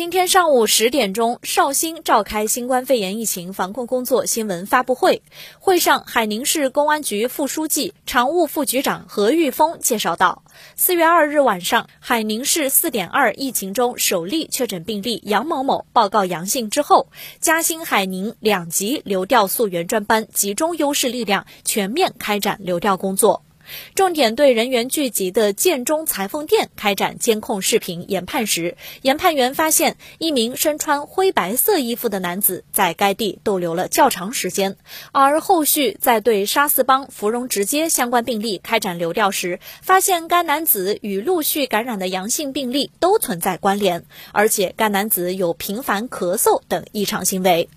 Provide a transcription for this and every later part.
今天上午十点钟，绍兴召开新冠肺炎疫情防控工作新闻发布会。会上，海宁市公安局副书记、常务副局长何玉峰介绍到，四月二日晚上，海宁市四点二疫情中首例确诊病例杨某某报告阳性之后，嘉兴海宁两级流调溯源专班集中优势力量，全面开展流调工作。重点对人员聚集的建中裁缝店开展监控视频研判时，研判员发现一名身穿灰白色衣服的男子在该地逗留了较长时间。而后续在对沙四帮、芙蓉直接相关病例开展流调时，发现该男子与陆续感染的阳性病例都存在关联，而且该男子有频繁咳嗽等异常行为。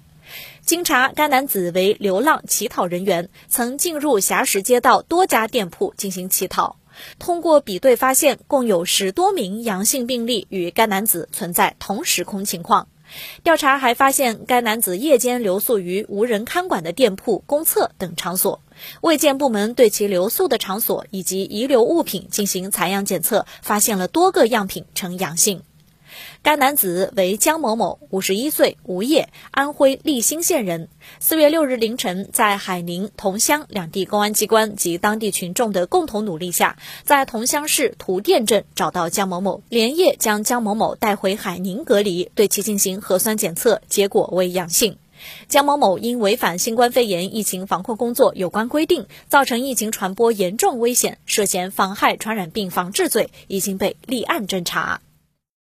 经查，该男子为流浪乞讨人员，曾进入霞石街道多家店铺进行乞讨。通过比对发现，共有十多名阳性病例与该男子存在同时空情况。调查还发现，该男子夜间留宿于无人看管的店铺、公厕等场所。卫健部门对其留宿的场所以及遗留物品进行采样检测，发现了多个样品呈阳性。该男子为江某某，五十一岁，无业，安徽利辛县人。四月六日凌晨，在海宁、桐乡两地公安机关及当地群众的共同努力下，在桐乡市图店镇找到江某某，连夜将江某某带回海宁隔离，对其进行核酸检测，结果为阳性。江某某因违反新冠肺炎疫情防控工作有关规定，造成疫情传播严重危险，涉嫌妨害传染病防治罪，已经被立案侦查。